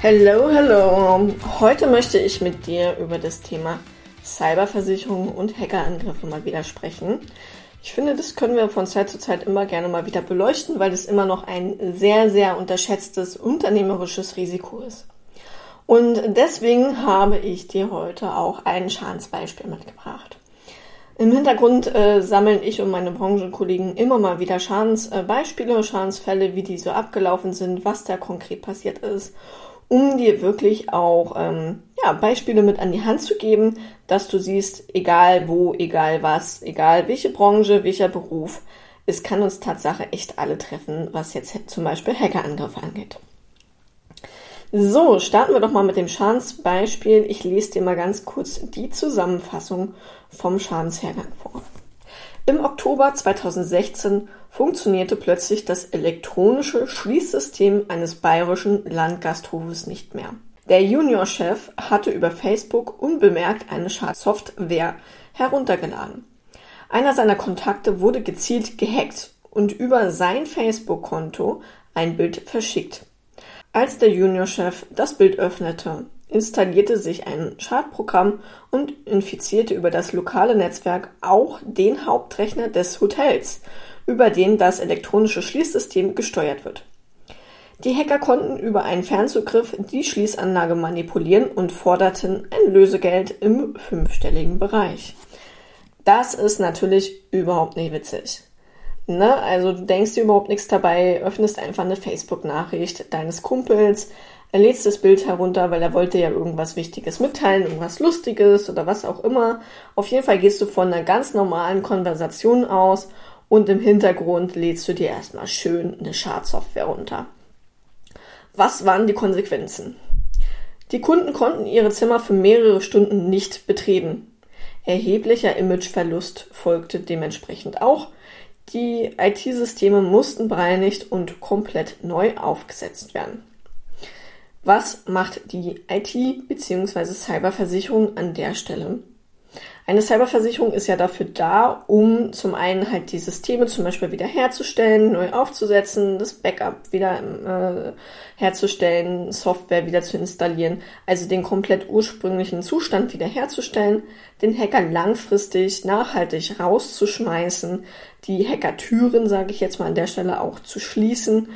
Hello, hello. Heute möchte ich mit dir über das Thema Cyberversicherung und Hackerangriffe mal wieder sprechen. Ich finde, das können wir von Zeit zu Zeit immer gerne mal wieder beleuchten, weil es immer noch ein sehr, sehr unterschätztes unternehmerisches Risiko ist. Und deswegen habe ich dir heute auch ein Schadensbeispiel mitgebracht. Im Hintergrund äh, sammeln ich und meine Branchenkollegen immer mal wieder Schadensbeispiele, Schadensfälle, wie die so abgelaufen sind, was da konkret passiert ist um dir wirklich auch ähm, ja, Beispiele mit an die Hand zu geben, dass du siehst, egal wo, egal was, egal welche Branche, welcher Beruf, es kann uns Tatsache echt alle treffen, was jetzt zum Beispiel Hackerangriffe angeht. So, starten wir doch mal mit dem Schadensbeispiel. Ich lese dir mal ganz kurz die Zusammenfassung vom Schadenshergang vor. Im Oktober 2016 funktionierte plötzlich das elektronische Schließsystem eines bayerischen Landgasthofes nicht mehr. Der Juniorchef hatte über Facebook unbemerkt eine Schadsoftware heruntergeladen. Einer seiner Kontakte wurde gezielt gehackt und über sein Facebook-Konto ein Bild verschickt. Als der Juniorchef das Bild öffnete, installierte sich ein Schadprogramm und infizierte über das lokale Netzwerk auch den Hauptrechner des Hotels, über den das elektronische Schließsystem gesteuert wird. Die Hacker konnten über einen Fernzugriff die Schließanlage manipulieren und forderten ein Lösegeld im fünfstelligen Bereich. Das ist natürlich überhaupt nicht witzig. Ne? Also du denkst dir überhaupt nichts dabei, öffnest einfach eine Facebook-Nachricht deines Kumpels, er lädt das Bild herunter, weil er wollte ja irgendwas Wichtiges mitteilen, irgendwas Lustiges oder was auch immer. Auf jeden Fall gehst du von einer ganz normalen Konversation aus und im Hintergrund lädst du dir erstmal schön eine Schadsoftware runter. Was waren die Konsequenzen? Die Kunden konnten ihre Zimmer für mehrere Stunden nicht betreten. Erheblicher Imageverlust folgte dementsprechend auch. Die IT-Systeme mussten bereinigt und komplett neu aufgesetzt werden. Was macht die IT bzw. Cyberversicherung an der Stelle? Eine Cyberversicherung ist ja dafür da, um zum einen halt die Systeme zum Beispiel wiederherzustellen, neu aufzusetzen, das Backup wieder äh, herzustellen, Software wieder zu installieren, also den komplett ursprünglichen Zustand wiederherzustellen, den Hacker langfristig nachhaltig rauszuschmeißen, die Hackertüren, sage ich jetzt mal an der Stelle, auch zu schließen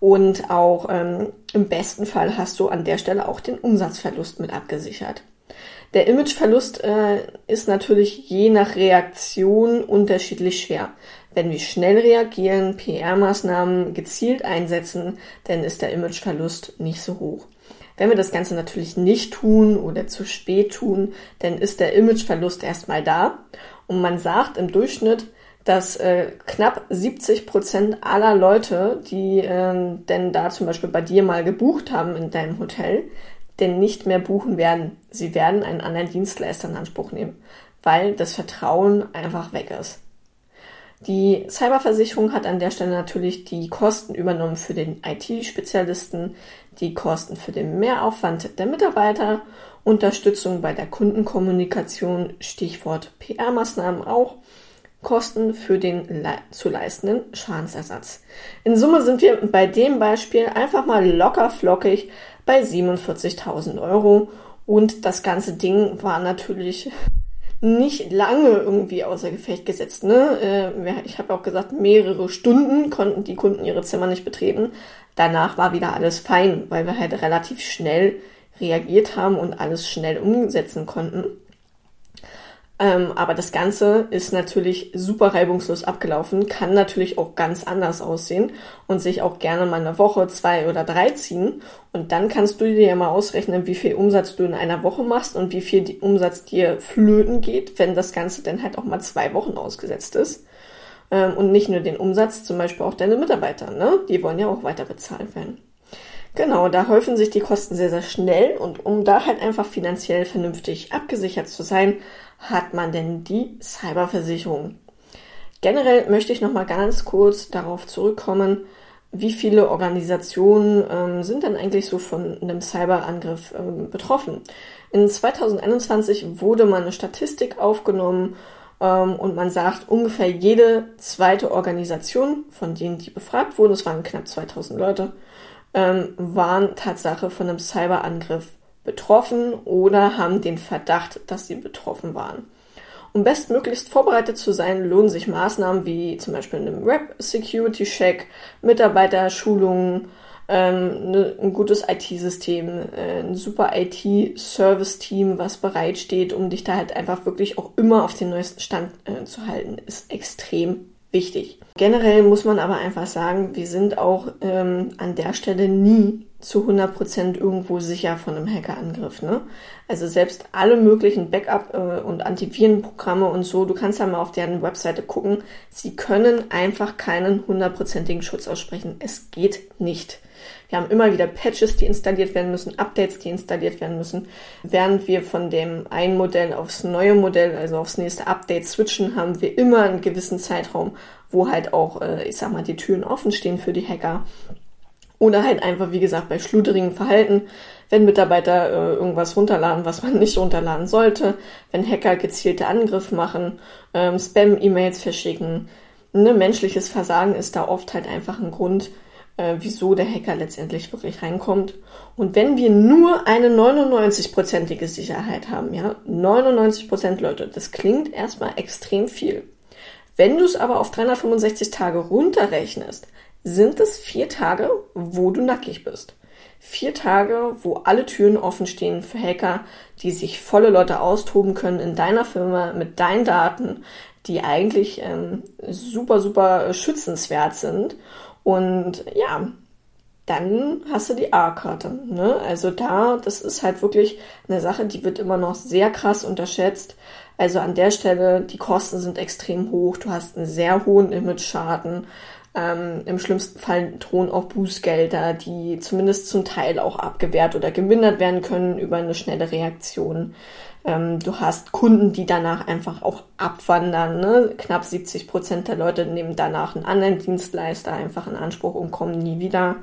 und auch ähm, im besten Fall hast du an der Stelle auch den Umsatzverlust mit abgesichert. Der Imageverlust äh, ist natürlich je nach Reaktion unterschiedlich schwer. Wenn wir schnell reagieren, PR-Maßnahmen gezielt einsetzen, dann ist der Imageverlust nicht so hoch. Wenn wir das Ganze natürlich nicht tun oder zu spät tun, dann ist der Imageverlust erstmal da. Und man sagt im Durchschnitt, dass äh, knapp 70 Prozent aller Leute, die äh, denn da zum Beispiel bei dir mal gebucht haben in deinem Hotel, denn nicht mehr buchen werden. Sie werden einen anderen Dienstleister in Anspruch nehmen, weil das Vertrauen einfach weg ist. Die Cyberversicherung hat an der Stelle natürlich die Kosten übernommen für den IT-Spezialisten, die Kosten für den Mehraufwand der Mitarbeiter, Unterstützung bei der Kundenkommunikation, Stichwort PR-Maßnahmen auch Kosten für den zu leistenden Schadensersatz. In Summe sind wir bei dem Beispiel einfach mal locker flockig bei 47.000 Euro und das ganze Ding war natürlich nicht lange irgendwie außer Gefecht gesetzt. Ne? Äh, ich habe auch gesagt, mehrere Stunden konnten die Kunden ihre Zimmer nicht betreten. Danach war wieder alles fein, weil wir halt relativ schnell reagiert haben und alles schnell umsetzen konnten. Ähm, aber das Ganze ist natürlich super reibungslos abgelaufen, kann natürlich auch ganz anders aussehen und sich auch gerne mal eine Woche, zwei oder drei ziehen. Und dann kannst du dir ja mal ausrechnen, wie viel Umsatz du in einer Woche machst und wie viel Umsatz dir flöten geht, wenn das Ganze dann halt auch mal zwei Wochen ausgesetzt ist. Ähm, und nicht nur den Umsatz, zum Beispiel auch deine Mitarbeiter, ne? Die wollen ja auch weiter bezahlt werden. Genau, da häufen sich die Kosten sehr, sehr schnell und um da halt einfach finanziell vernünftig abgesichert zu sein, hat man denn die Cyberversicherung. Generell möchte ich noch mal ganz kurz darauf zurückkommen, wie viele Organisationen ähm, sind denn eigentlich so von einem Cyberangriff ähm, betroffen? In 2021 wurde mal eine Statistik aufgenommen ähm, und man sagt, ungefähr jede zweite Organisation, von denen die befragt wurden, es waren knapp 2000 Leute, ähm, waren Tatsache von einem Cyberangriff betroffen oder haben den Verdacht, dass sie betroffen waren. Um bestmöglichst vorbereitet zu sein, lohnen sich Maßnahmen wie zum Beispiel einem Web-Security-Check, Mitarbeiterschulungen, ähm, ne, ein gutes IT-System, äh, ein super IT-Service-Team, was bereitsteht, um dich da halt einfach wirklich auch immer auf den neuesten Stand äh, zu halten, ist extrem wichtig. Generell muss man aber einfach sagen, wir sind auch ähm, an der Stelle nie zu 100% irgendwo sicher von einem Hackerangriff. Ne? Also selbst alle möglichen Backup- äh, und Antivirenprogramme und so, du kannst ja mal auf deren Webseite gucken, sie können einfach keinen hundertprozentigen Schutz aussprechen. Es geht nicht. Wir haben immer wieder Patches, die installiert werden müssen, Updates, die installiert werden müssen. Während wir von dem einen Modell aufs neue Modell, also aufs nächste Update switchen, haben wir immer einen gewissen Zeitraum, wo halt auch, äh, ich sag mal, die Türen offen stehen für die Hacker. Oder halt einfach, wie gesagt, bei schludrigem Verhalten, wenn Mitarbeiter äh, irgendwas runterladen, was man nicht runterladen sollte, wenn Hacker gezielte Angriffe machen, ähm, Spam-E-Mails verschicken. Ne, menschliches Versagen ist da oft halt einfach ein Grund, äh, wieso der Hacker letztendlich wirklich reinkommt. Und wenn wir nur eine 99-prozentige Sicherheit haben, ja, 99 Prozent Leute, das klingt erstmal extrem viel. Wenn du es aber auf 365 Tage runterrechnest, sind es vier Tage, wo du nackig bist. Vier Tage, wo alle Türen offen stehen für Hacker, die sich volle Leute austoben können in deiner Firma mit deinen Daten, die eigentlich ähm, super, super schützenswert sind. Und ja, dann hast du die A-Karte. Ne? Also da, das ist halt wirklich eine Sache, die wird immer noch sehr krass unterschätzt. Also an der Stelle, die Kosten sind extrem hoch. Du hast einen sehr hohen Image-Schaden. Ähm, Im schlimmsten Fall drohen auch Bußgelder, die zumindest zum Teil auch abgewehrt oder gemindert werden können über eine schnelle Reaktion. Ähm, du hast Kunden, die danach einfach auch abwandern. Ne? Knapp 70 Prozent der Leute nehmen danach einen anderen Dienstleister einfach in Anspruch und kommen nie wieder.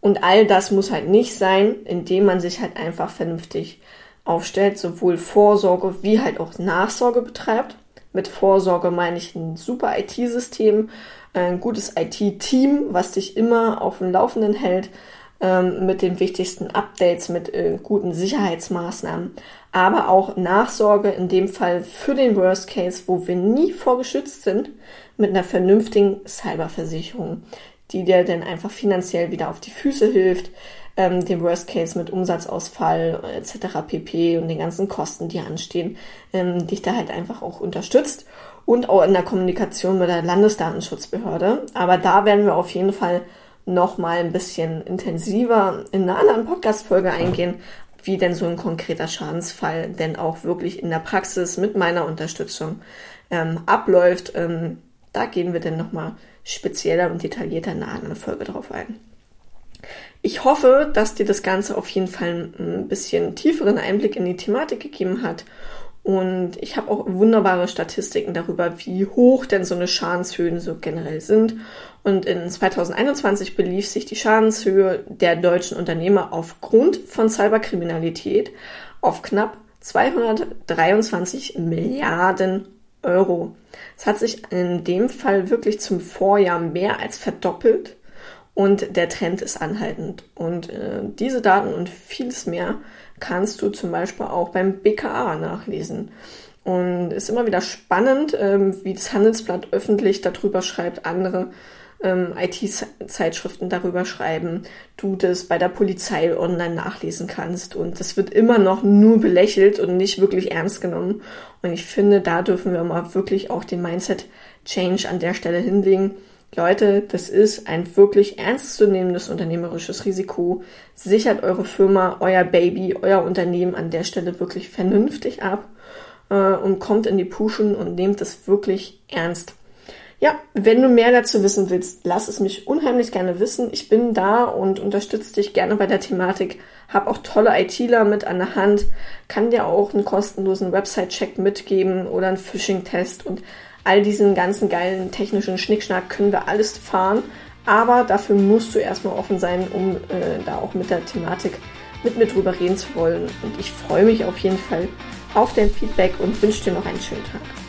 Und all das muss halt nicht sein, indem man sich halt einfach vernünftig aufstellt, sowohl Vorsorge wie halt auch Nachsorge betreibt. Mit Vorsorge meine ich ein super IT-System, ein gutes IT-Team, was dich immer auf dem Laufenden hält, ähm, mit den wichtigsten Updates, mit äh, guten Sicherheitsmaßnahmen, aber auch Nachsorge in dem Fall für den Worst Case, wo wir nie vorgeschützt sind, mit einer vernünftigen Cyberversicherung, die dir dann einfach finanziell wieder auf die Füße hilft, ähm, den Worst Case mit Umsatzausfall etc. pp. und den ganzen Kosten, die anstehen, ähm, dich da halt einfach auch unterstützt und auch in der Kommunikation mit der Landesdatenschutzbehörde. Aber da werden wir auf jeden Fall noch mal ein bisschen intensiver in einer anderen Podcast-Folge eingehen, wie denn so ein konkreter Schadensfall denn auch wirklich in der Praxis mit meiner Unterstützung ähm, abläuft. Ähm, da gehen wir dann noch mal spezieller und detaillierter in einer anderen Folge drauf ein. Ich hoffe, dass dir das Ganze auf jeden Fall ein bisschen tieferen Einblick in die Thematik gegeben hat. Und ich habe auch wunderbare Statistiken darüber, wie hoch denn so eine Schadenshöhen so generell sind. Und in 2021 belief sich die Schadenshöhe der deutschen Unternehmer aufgrund von Cyberkriminalität auf knapp 223 Milliarden Euro. Es hat sich in dem Fall wirklich zum Vorjahr mehr als verdoppelt und der Trend ist anhaltend. Und äh, diese Daten und vieles mehr kannst du zum Beispiel auch beim BKA nachlesen. Und ist immer wieder spannend, ähm, wie das Handelsblatt öffentlich darüber schreibt, andere ähm, IT-Zeitschriften darüber schreiben, du das bei der Polizei online nachlesen kannst. Und das wird immer noch nur belächelt und nicht wirklich ernst genommen. Und ich finde, da dürfen wir mal wirklich auch den Mindset-Change an der Stelle hinlegen Leute, das ist ein wirklich ernstzunehmendes unternehmerisches Risiko. Sichert eure Firma, euer Baby, euer Unternehmen an der Stelle wirklich vernünftig ab äh, und kommt in die Puschen und nehmt es wirklich ernst. Ja, wenn du mehr dazu wissen willst, lass es mich unheimlich gerne wissen. Ich bin da und unterstütze dich gerne bei der Thematik. Hab auch tolle ITler mit an der Hand, kann dir auch einen kostenlosen Website-Check mitgeben oder einen Phishing-Test und all diesen ganzen geilen technischen Schnickschnack können wir alles fahren. Aber dafür musst du erstmal offen sein, um äh, da auch mit der Thematik mit mir drüber reden zu wollen. Und ich freue mich auf jeden Fall auf dein Feedback und wünsche dir noch einen schönen Tag.